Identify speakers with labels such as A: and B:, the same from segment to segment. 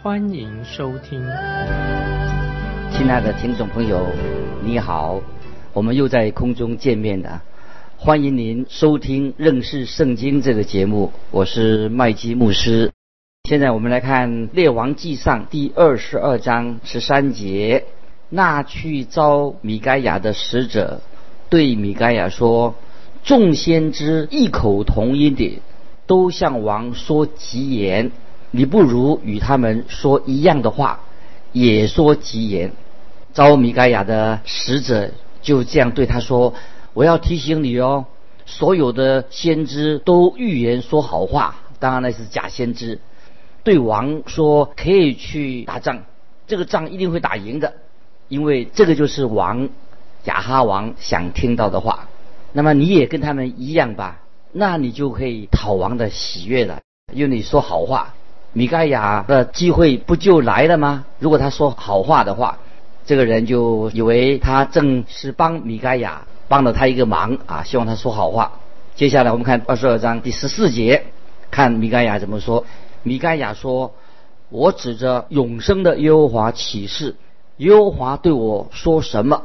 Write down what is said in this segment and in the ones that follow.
A: 欢迎收听。
B: 亲爱的听众朋友，你好，我们又在空中见面了。欢迎您收听《认识圣经》这个节目，我是麦基牧师。现在我们来看《列王纪上》第二十二章十三节。那去招米该亚的使者对米该亚说：“众先知异口同音的都向王说吉言，你不如与他们说一样的话，也说吉言。”招米该亚的使者就这样对他说。我要提醒你哦，所有的先知都预言说好话，当然那是假先知。对王说可以去打仗，这个仗一定会打赢的，因为这个就是王亚哈王想听到的话。那么你也跟他们一样吧，那你就可以讨王的喜悦了，因为你说好话，米盖亚的机会不就来了吗？如果他说好话的话，这个人就以为他正是帮米盖亚。帮了他一个忙啊，希望他说好话。接下来我们看二十二章第十四节，看米盖亚怎么说。米盖亚说：“我指着永生的耶和华起誓，耶和华对我说什么，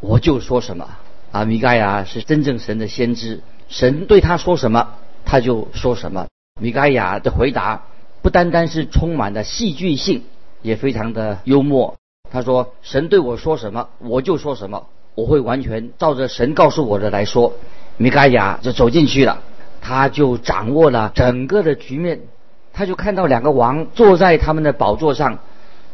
B: 我就说什么。”啊，米盖亚是真正神的先知，神对他说什么，他就说什么。米盖亚的回答不单单是充满了戏剧性，也非常的幽默。他说：“神对我说什么，我就说什么。”我会完全照着神告诉我的来说，米盖亚就走进去了，他就掌握了整个的局面，他就看到两个王坐在他们的宝座上，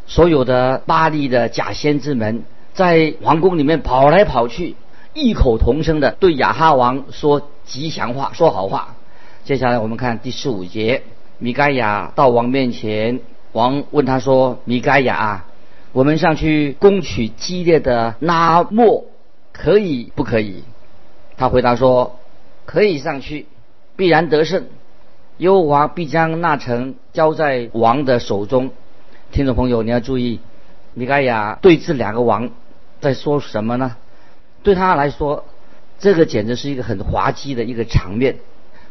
B: 所有的巴黎的假先知们在皇宫里面跑来跑去，异口同声的对亚哈王说吉祥话，说好话。接下来我们看第十五节，米盖亚到王面前，王问他说：“米盖亚，我们上去攻取激烈的拉莫。”可以不可以？他回答说：“可以上去，必然得胜。耶和华必将那城交在王的手中。”听众朋友，你要注意，米盖亚对这两个王在说什么呢？对他来说，这个简直是一个很滑稽的一个场面，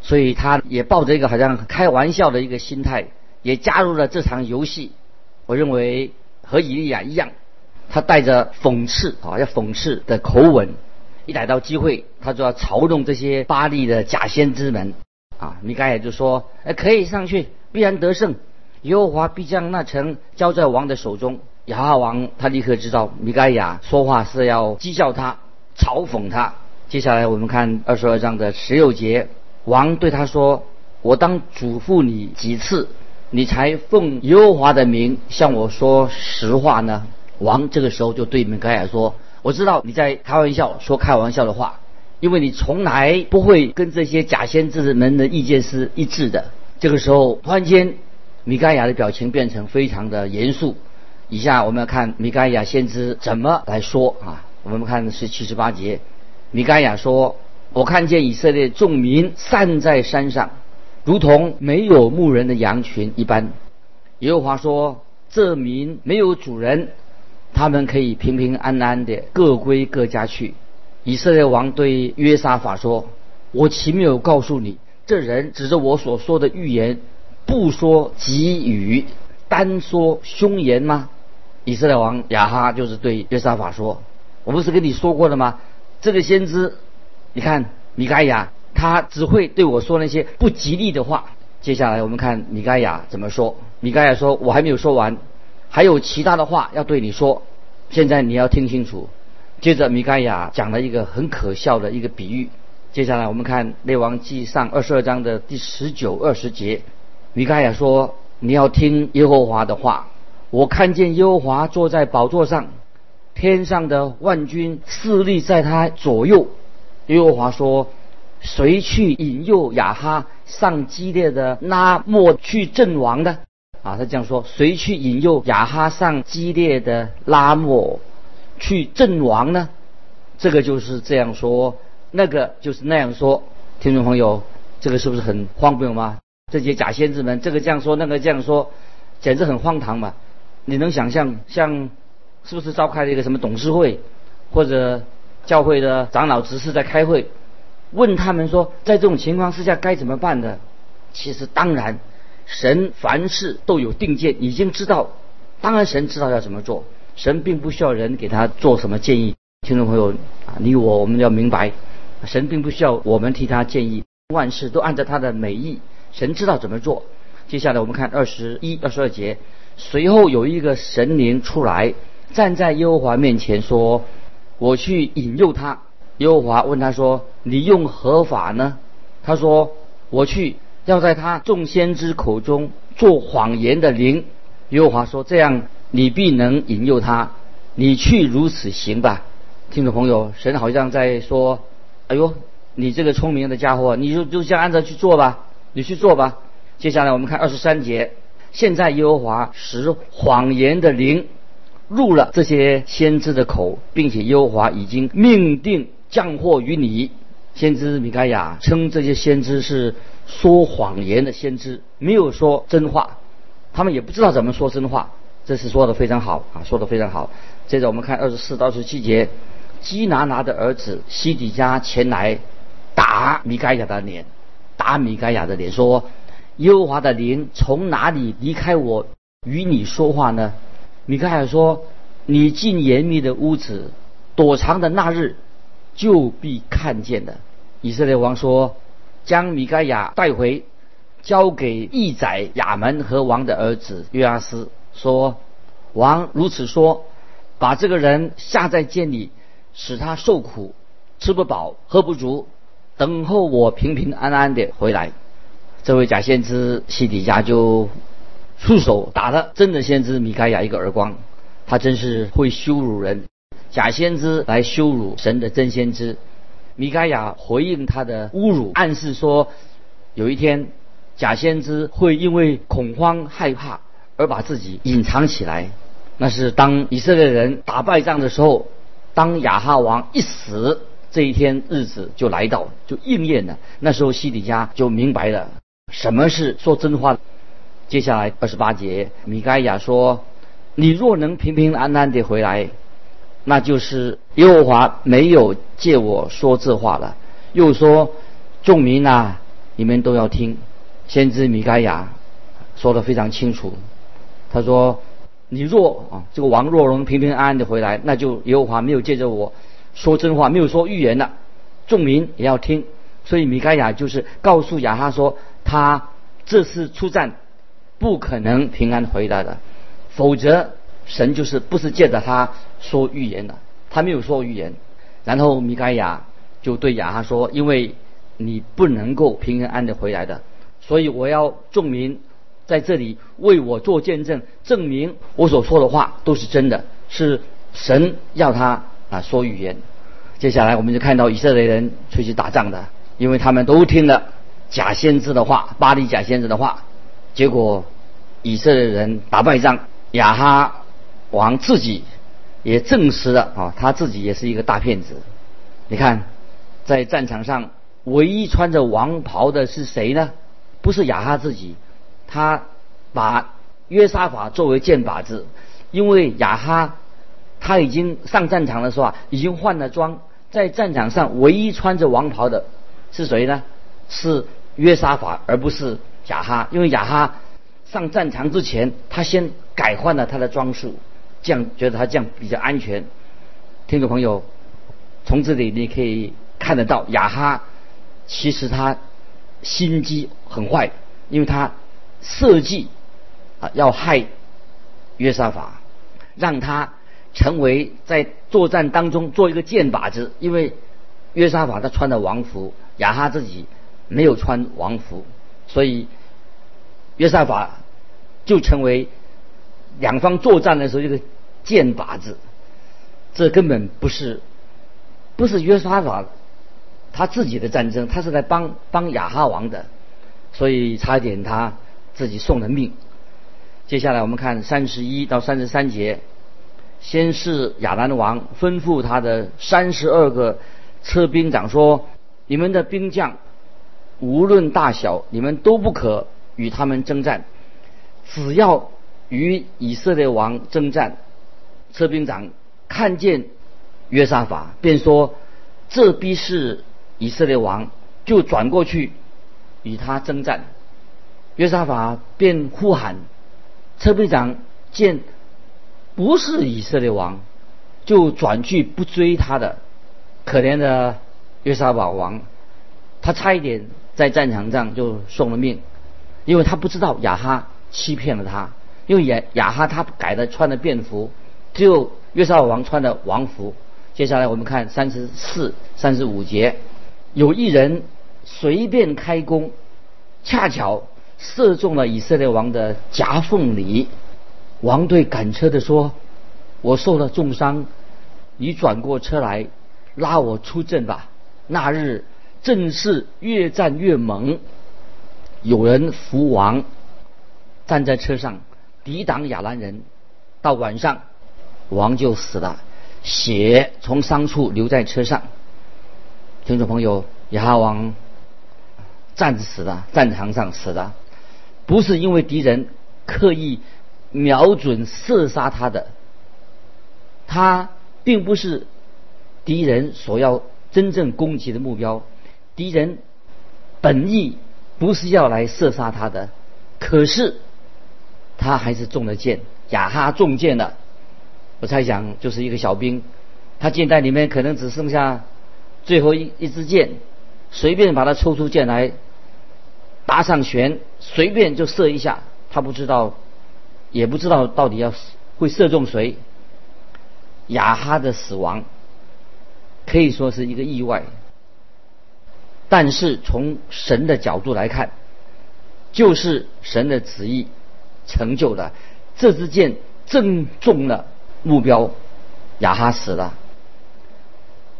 B: 所以他也抱着一个好像开玩笑的一个心态，也加入了这场游戏。我认为和以利亚一样。他带着讽刺啊，要讽刺的口吻，一逮到机会，他就要嘲弄这些巴利的假先知们啊。米盖亚就说：“哎，可以上去，必然得胜，耶和华必将那城交在王的手中。”亚哈王他立刻知道米盖亚说话是要讥笑他、嘲讽他。接下来我们看二十二章的十六节，王对他说：“我当嘱咐你几次，你才奉耶和华的名向我说实话呢？”王这个时候就对米盖亚说：“我知道你在开玩笑，说开玩笑的话，因为你从来不会跟这些假先知们的意见是一致的。”这个时候，突然间，米盖亚的表情变成非常的严肃。以下我们要看米盖亚先知怎么来说啊？我们看的是七十八节，米盖亚说：“我看见以色列众民散在山上，如同没有牧人的羊群一般。”耶和华说：“这民没有主人。”他们可以平平安安的各归各家去。以色列王对约沙法说：“我岂没有告诉你，这人指着我所说的预言，不说吉语，单说凶言吗？”以色列王亚哈就是对约沙法说：“我不是跟你说过了吗？这个先知，你看米盖亚，他只会对我说那些不吉利的话。”接下来我们看米盖亚怎么说。米盖亚说：“我还没有说完。”还有其他的话要对你说，现在你要听清楚。接着米盖亚讲了一个很可笑的一个比喻。接下来我们看《列王记上》二十二章的第十九、二十节。米盖亚说：“你要听耶和华的话。我看见耶和华坐在宝座上，天上的万军势力在他左右。耶和华说：谁去引诱亚哈上激烈的拉莫去阵亡的？”啊，他这样说：谁去引诱亚哈上激烈的拉莫去阵亡呢？这个就是这样说，那个就是那样说。听众朋友，这个是不是很荒谬吗？这些假先知们，这个这样说，那个这样说，简直很荒唐嘛！你能想象，像是不是召开了一个什么董事会，或者教会的长老执事在开会，问他们说，在这种情况之下该怎么办的？其实当然。神凡事都有定见，已经知道，当然神知道要怎么做，神并不需要人给他做什么建议。听众朋友啊，你我我们要明白，神并不需要我们替他建议，万事都按照他的美意，神知道怎么做。接下来我们看二十一、二十二节，随后有一个神灵出来，站在耶和华面前说：“我去引诱他。”耶和华问他说：“你用何法呢？”他说：“我去。”要在他众先知口中做谎言的灵，耶和华说：“这样你必能引诱他，你去如此行吧。”听众朋友，神好像在说：“哎呦，你这个聪明的家伙，你就就这样按照去做吧，你去做吧。”接下来我们看二十三节，现在耶和华使谎言的灵入了这些先知的口，并且耶和华已经命定降祸于你。先知米盖亚称这些先知是。说谎言的先知没有说真话，他们也不知道怎么说真话。这是说的非常好啊，说的非常好。接着我们看二十四到二十七节，基拿拿的儿子西底家前来打米盖亚的脸，打米盖亚的脸，说：“耶和华的灵从哪里离开我与你说话呢？”米盖亚说：“你进严密的屋子，躲藏的那日，就必看见的。”以色列王说。将米该亚带回，交给义宰亚门和王的儿子约阿斯，说：“王如此说，把这个人下在监里，使他受苦，吃不饱，喝不足，等候我平平安安的回来。”这位假先知西底家就出手打了真的先知米该亚一个耳光，他真是会羞辱人，假先知来羞辱神的真先知。米开亚回应他的侮辱，暗示说，有一天假先知会因为恐慌害怕而把自己隐藏起来。那是当以色列人打败仗的时候，当亚哈王一死，这一天日子就来到，就应验了。那时候西底家就明白了什么是说真话。接下来二十八节，米该亚说：“你若能平平安安地回来。”那就是耶和华没有借我说这话了，又说众民啊，你们都要听。先知米该亚说的非常清楚，他说：你若啊，这个王若能平平安安的回来，那就耶和华没有借着我说真话，没有说预言了。众民也要听。所以米该亚就是告诉亚哈说，他这次出战不可能平安回来的，否则。神就是不是借着他说预言的，他没有说预言。然后米盖亚就对亚哈说：“因为你不能够平安安的回来的，所以我要证明在这里为我做见证，证明我所说的话都是真的，是神要他啊说预言。”接下来我们就看到以色列人出去打仗的，因为他们都听了假先知的话，巴黎假先知的话，结果以色列人打败仗，亚哈。王自己也证实了啊，他自己也是一个大骗子。你看，在战场上唯一穿着王袍的是谁呢？不是亚哈自己，他把约沙法作为箭靶子，因为亚哈他已经上战场的时候啊，已经换了装，在战场上唯一穿着王袍的是谁呢？是约沙法，而不是亚哈，因为亚哈上战场之前，他先改换了他的装束。这样觉得他这样比较安全。听众朋友，从这里你可以看得到，亚哈其实他心机很坏，因为他设计啊要害约沙法，让他成为在作战当中做一个箭靶子。因为约沙法他穿的王服，亚哈自己没有穿王服，所以约沙法就成为。两方作战的时候，这个箭靶子，这根本不是不是约沙法他自己的战争，他是来帮帮亚哈王的，所以差点他自己送了命。接下来我们看三十一到三十三节，先是亚兰王吩咐他的三十二个车兵长说：“你们的兵将无论大小，你们都不可与他们征战，只要与以色列王征战。”车兵长看见约沙法，便说：“这必是以色列王。”就转过去与他征战。约沙法便呼喊。车兵长见不是以色列王，就转去不追他的可怜的约沙法王，他差一点在战场上就送了命，因为他不知道亚哈欺骗了他，因为亚亚哈他改的穿的便服，只有约沙法王穿的王服。接下来我们看三十四、三十五节，有一人随便开弓，恰巧。射中了以色列王的夹缝里，王对赶车的说：“我受了重伤，你转过车来拉我出阵吧。”那日正是越战越猛，有人扶王站在车上抵挡亚兰人，到晚上王就死了，血从伤处流在车上。听众朋友，亚哈王战死了，战场上死了。不是因为敌人刻意瞄准射杀他的，他并不是敌人所要真正攻击的目标。敌人本意不是要来射杀他的，可是他还是中了箭。亚哈中箭了，我猜想就是一个小兵，他箭袋里面可能只剩下最后一一支箭，随便把它抽出箭来。搭上弦，随便就射一下，他不知道，也不知道到底要会射中谁。雅哈的死亡可以说是一个意外，但是从神的角度来看，就是神的旨意成就了。这支箭正中了目标，雅哈死了。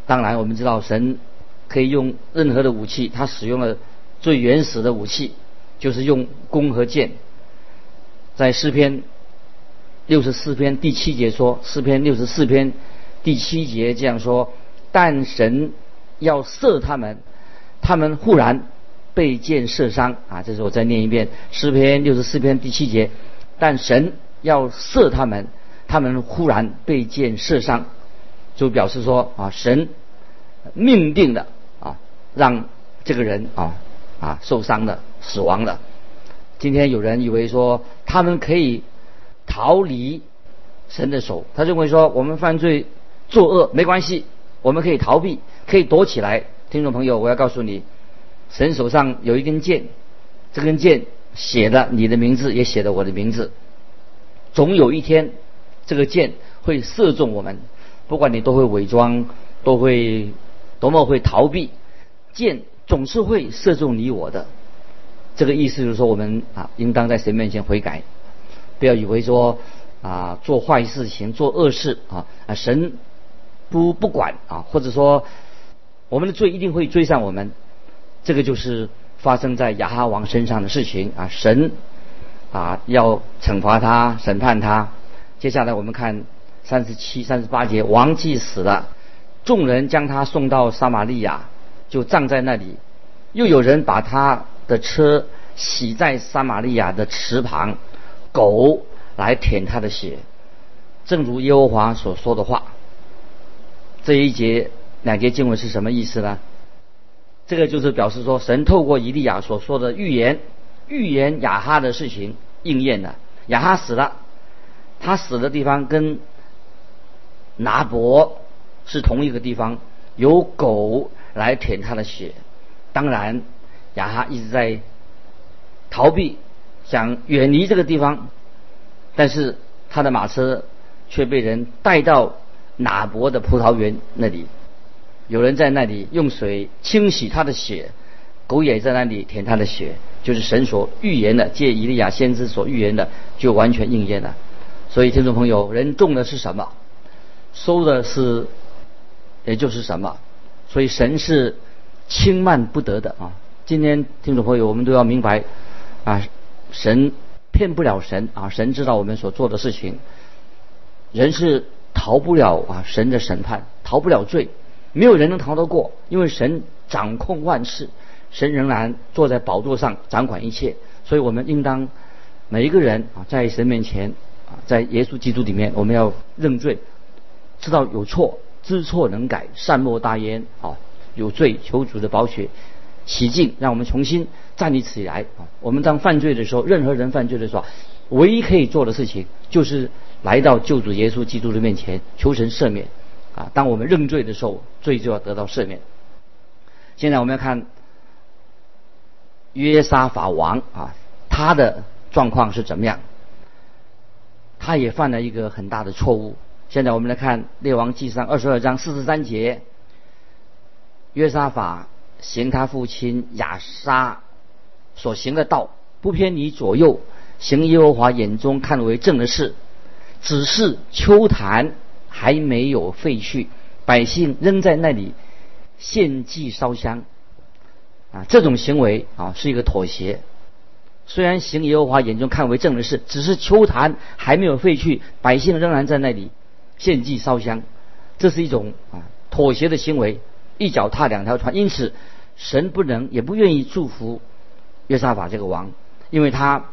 B: 当然，我们知道神可以用任何的武器，他使用了。最原始的武器就是用弓和箭。在诗篇六十四篇第七节说，诗篇六十四篇第七节这样说：但神要射他们，他们忽然被箭射伤。啊，这是我再念一遍诗篇六十四篇第七节：但神要射他们，他们忽然被箭射伤，就表示说啊，神命定的啊，让这个人啊。啊，受伤的，死亡的。今天有人以为说他们可以逃离神的手，他认为说我们犯罪作恶没关系，我们可以逃避，可以躲起来。听众朋友，我要告诉你，神手上有一根剑，这根剑写的你的名字，也写的我的名字。总有一天，这个剑会射中我们，不管你都会伪装，都会多么会逃避，剑。总是会射中你我的，这个意思就是说，我们啊，应当在神面前悔改，不要以为说啊，做坏事情、做恶事啊，啊，神不不管啊，或者说我们的罪一定会追上我们，这个就是发生在亚哈王身上的事情啊，神啊要惩罚他、审判他。接下来我们看三十七、三十八节，王既死了，众人将他送到撒玛利亚。就葬在那里，又有人把他的车洗在撒玛利亚的池旁，狗来舔他的血，正如耶和华所说的话。这一节两节经文是什么意思呢？这个就是表示说，神透过以利亚所说的预言，预言亚哈的事情应验了。亚哈死了，他死的地方跟拿伯是同一个地方，有狗。来舔他的血，当然，亚哈一直在逃避，想远离这个地方，但是他的马车却被人带到拿伯的葡萄园那里，有人在那里用水清洗他的血，狗也在那里舔他的血，就是神所预言的，借以利亚先知所预言的，就完全应验了。所以，听众朋友，人种的是什么，收的是，也就是什么。所以神是轻慢不得的啊！今天听众朋友，我们都要明白啊，神骗不了神啊！神知道我们所做的事情，人是逃不了啊神的审判，逃不了罪，没有人能逃得过，因为神掌控万事，神仍然坐在宝座上掌管一切，所以我们应当每一个人啊在神面前啊在耶稣基督里面，我们要认罪，知道有错，知错能改，善莫大焉啊！有罪求主的宝血洗净，让我们重新站立起来啊！我们当犯罪的时候，任何人犯罪的时候，唯一可以做的事情就是来到救主耶稣基督的面前求神赦免啊！当我们认罪的时候，罪就要得到赦免。现在我们要看约沙法王啊，他的状况是怎么样？他也犯了一个很大的错误。现在我们来看列王记上二十二章四十三节。约沙法行他父亲亚沙所行的道，不偏离左右，行耶和华眼中看为正的事。只是秋坛还没有废去，百姓仍在那里献祭烧香。啊，这种行为啊是一个妥协。虽然行耶和华眼中看为正的事，只是秋坛还没有废去，百姓仍然在那里献祭烧香，这是一种啊妥协的行为。一脚踏两条船，因此神不能也不愿意祝福约沙法这个王，因为他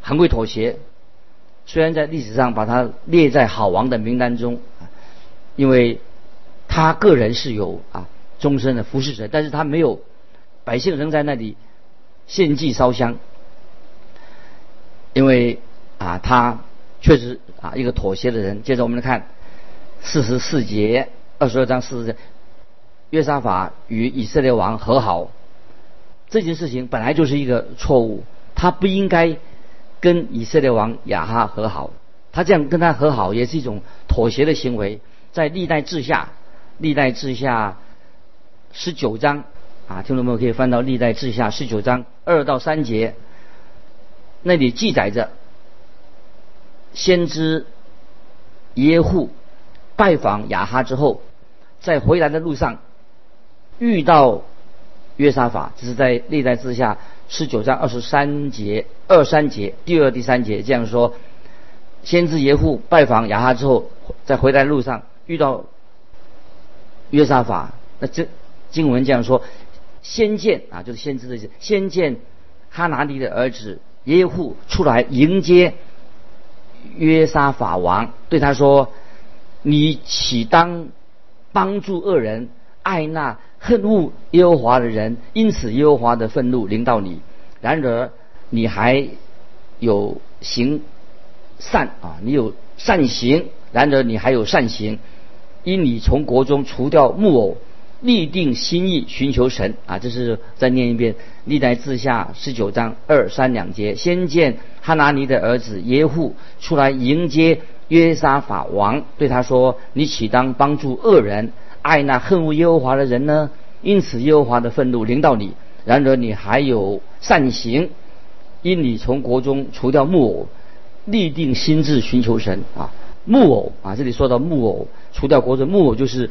B: 很会妥协。虽然在历史上把他列在好王的名单中，因为他个人是有啊终身的服侍者，但是他没有百姓仍在那里献祭烧香，因为啊他确实啊一个妥协的人。接着我们来看四十四节二十二章四十节。约沙法与以色列王和好，这件事情本来就是一个错误，他不应该跟以色列王亚哈和好，他这样跟他和好也是一种妥协的行为。在历代志下，历代志下十九章啊，听众朋友可以翻到历代志下十九章二到三节，那里记载着先知耶户拜访亚哈之后，在回来的路上。遇到约沙法，这是在历代之下十九章二十三节二三节第二第三节这样说：先知耶户拜访亚哈之后，在回来路上遇到约沙法，那这经文这样说：先见啊，就是先知的，先见哈拿尼的儿子耶户出来迎接约沙法王，对他说：你岂当帮助恶人，爱那？恨恶耶和华的人，因此耶和华的愤怒临到你。然而你还有行善啊，你有善行。然而你还有善行，因你从国中除掉木偶，立定心意寻求神啊。这是再念一遍，历代志下十九章二三两节。先见哈拿尼的儿子耶户出来迎接约沙法王，对他说：“你岂当帮助恶人？”爱那恨恶耶和华的人呢？因此耶和华的愤怒临到你。然而你还有善行，因你从国中除掉木偶，立定心志寻求神啊。木偶啊，这里说到木偶，除掉国中木偶就是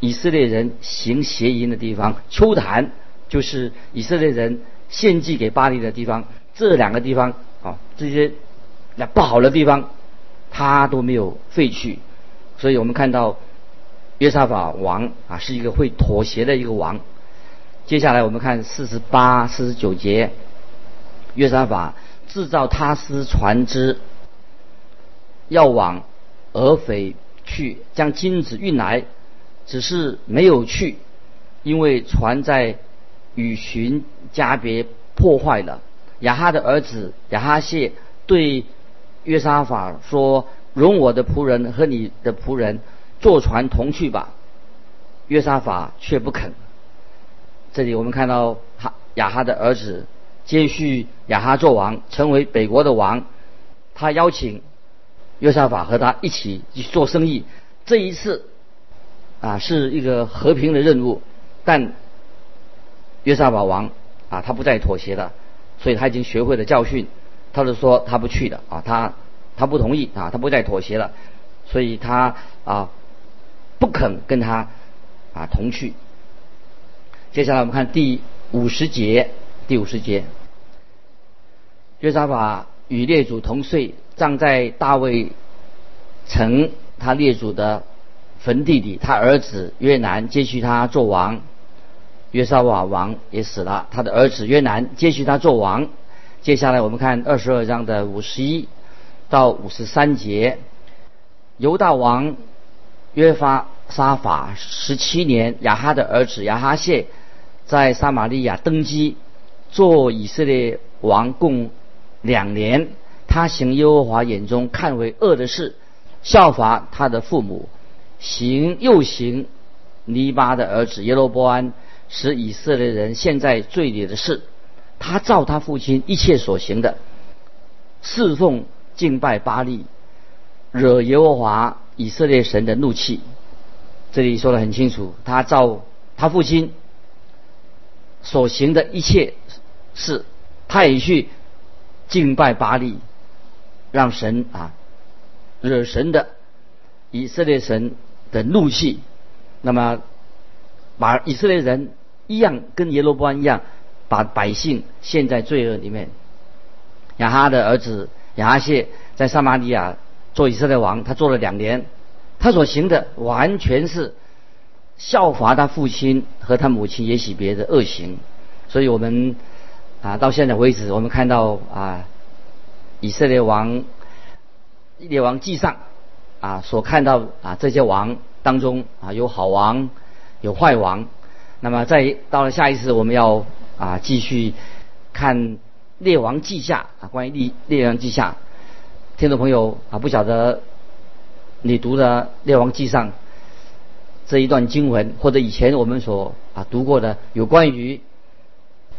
B: 以色列人行邪淫的地方。秋坛就是以色列人献祭给巴黎的地方。这两个地方啊，这些那不好的地方，他都没有废去。所以我们看到。约沙法王啊，是一个会妥协的一个王。接下来我们看四十八、四十九节，约沙法制造他斯船只，要往俄斐去，将金子运来，只是没有去，因为船在雨群加别破坏了。亚哈的儿子亚哈谢对约沙法说：“容我的仆人和你的仆人。”坐船同去吧，约沙法却不肯。这里我们看到哈亚哈的儿子接续亚哈做王，成为北国的王。他邀请约沙法和他一起去做生意。这一次啊是一个和平的任务，但约沙法王啊他不再妥协了，所以他已经学会了教训。他就说他不去的啊，他他不同意啊，他不再妥协了，所以他啊。不肯跟他啊同去。接下来我们看第五十节，第五十节，约沙法与列祖同岁，葬在大卫城他列祖的坟地里。他儿子约南接续他做王，约沙瓦王也死了，他的儿子约南接续他做王。接下来我们看二十二章的五十一到五十三节，犹大王约发沙法十七年，亚哈的儿子亚哈谢在撒玛利亚登基，做以色列王共两年。他行耶和华眼中看为恶的事，效法他的父母，行又行尼巴的儿子耶罗波安使以色列人陷在罪里的事。他照他父亲一切所行的，侍奉敬拜巴利，惹耶和华以色列神的怒气。这里说的很清楚，他照他父亲所行的一切事，他也去敬拜巴利，让神啊惹神的以色列神的怒气。那么把以色列人一样跟耶罗波安一样。把百姓陷在罪恶里面。亚哈的儿子亚哈谢在撒玛利亚做以色列王，他做了两年，他所行的完全是效法他父亲和他母亲也许别的恶行。所以我们啊到现在为止，我们看到啊以色列王列王记上啊所看到啊这些王当中啊有好王有坏王。那么在到了下一次我们要。啊，继续看《列王记下》啊，关于《列列王记下》，听众朋友啊，不晓得你读的《列王记上》这一段经文，或者以前我们所啊读过的有关于《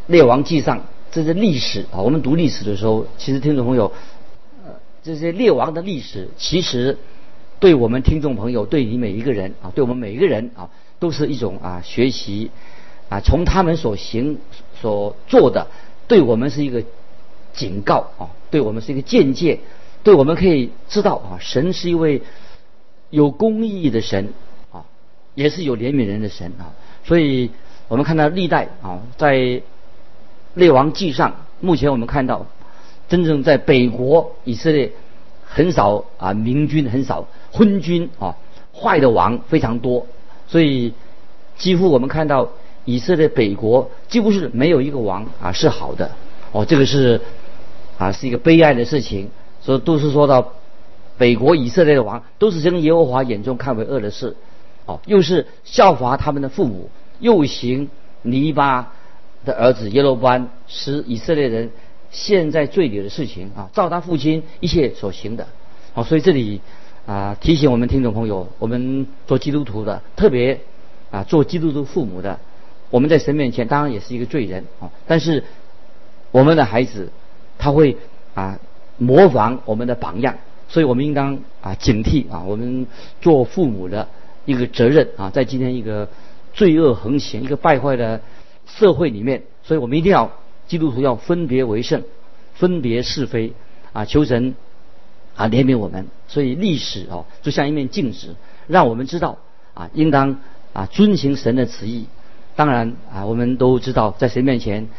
B: 列王记上》这些历史啊，我们读历史的时候，其实听众朋友，呃，这些列王的历史，其实对我们听众朋友，对你每一个人啊，对我们每一个人啊，都是一种啊学习啊，从他们所行。所做的，对我们是一个警告啊，对我们是一个见解，对我们可以知道啊，神是一位有公义的神啊，也是有怜悯人的神啊。所以我们看到历代啊，在列王记上，目前我们看到真正在北国以色列很少啊明君，很少昏君啊，坏的王非常多，所以几乎我们看到。以色列北国几乎是没有一个王啊是好的哦，这个是啊是一个悲哀的事情。所以都是说到北国以色列的王都是将耶和华眼中看为恶的事哦，又是效法他们的父母，又行尼巴的儿子耶罗波安使以色列人陷在罪里的事情啊，照他父亲一切所行的哦。所以这里啊提醒我们听众朋友，我们做基督徒的，特别啊做基督徒父母的。我们在神面前当然也是一个罪人啊，但是我们的孩子他会啊模仿我们的榜样，所以我们应当啊警惕啊我们做父母的一个责任啊，在今天一个罪恶横行、一个败坏的社会里面，所以我们一定要基督徒要分别为圣，分别是非啊，求神啊怜悯我们。所以历史哦就像一面镜子，让我们知道啊应当啊遵行神的旨意。当然啊，我们都知道，在神面前，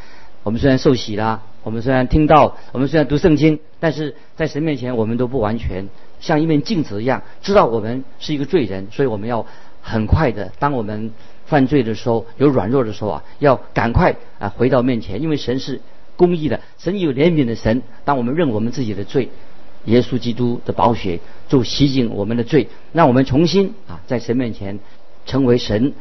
B: 我们虽然受洗了，我们虽然听到，我们虽然读圣经，但是在神面前，我们都不完全像一面镜子一样，知道我们是一个罪人，所以我们要很快的，当我们犯罪的时候，有软弱的时候啊，要赶快啊回到面前，因为神是公义的，神有怜悯的神。当我们认我们自己的罪，耶稣基督的宝血就洗净我们的罪，让我们重新啊在神面前成为神。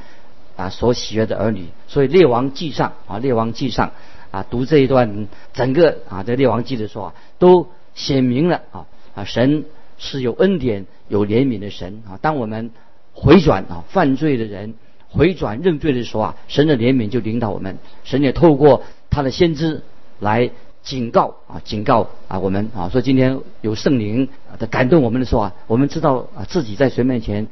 B: 啊，所喜悦的儿女，所以列王记上啊，列王记上啊，读这一段整个啊，这列王记的时候啊，都显明了啊啊，神是有恩典、有怜悯的神啊。当我们回转啊，犯罪的人回转认罪的时候啊，神的怜悯就领导我们，神也透过他的先知来警告啊，警告啊我们啊，说今天有圣灵的感动我们的时候啊，我们知道啊自己在神面前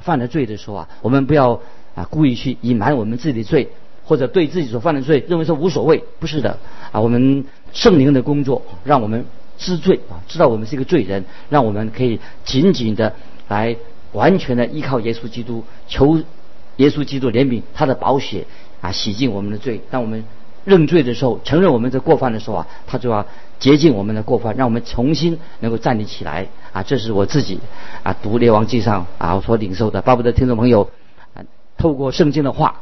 B: 犯了罪的时候啊，我们不要。啊，故意去隐瞒我们自己的罪，或者对自己所犯的罪认为说无所谓，不是的啊。我们圣灵的工作让我们知罪啊，知道我们是一个罪人，让我们可以紧紧的来完全的依靠耶稣基督，求耶稣基督怜悯他的宝血啊，洗净我们的罪，让我们认罪的时候，承认我们的过犯的时候啊，他就要洁净我们的过犯，让我们重新能够站立起来啊！这是我自己啊读列王记上啊所领受的。巴不得听众朋友啊，透过圣经的话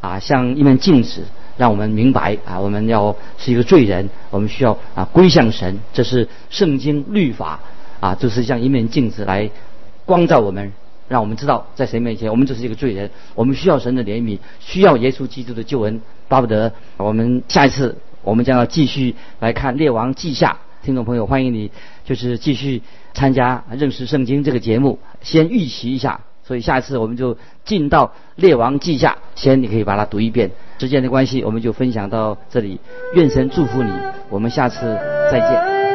B: 啊，像一面镜子，让我们明白啊，我们要是一个罪人，我们需要啊归向神。这是圣经律法啊，就是像一面镜子来光照我们。让我们知道，在神面前，我们就是一个罪人，我们需要神的怜悯，需要耶稣基督的救恩。巴不得我们下一次，我们将要继续来看《列王记下》。听众朋友，欢迎你，就是继续参加认识圣经这个节目，先预习一下。所以下一次我们就进到《列王记下》，先你可以把它读一遍。时间的关系，我们就分享到这里。愿神祝福你，我们下次再见。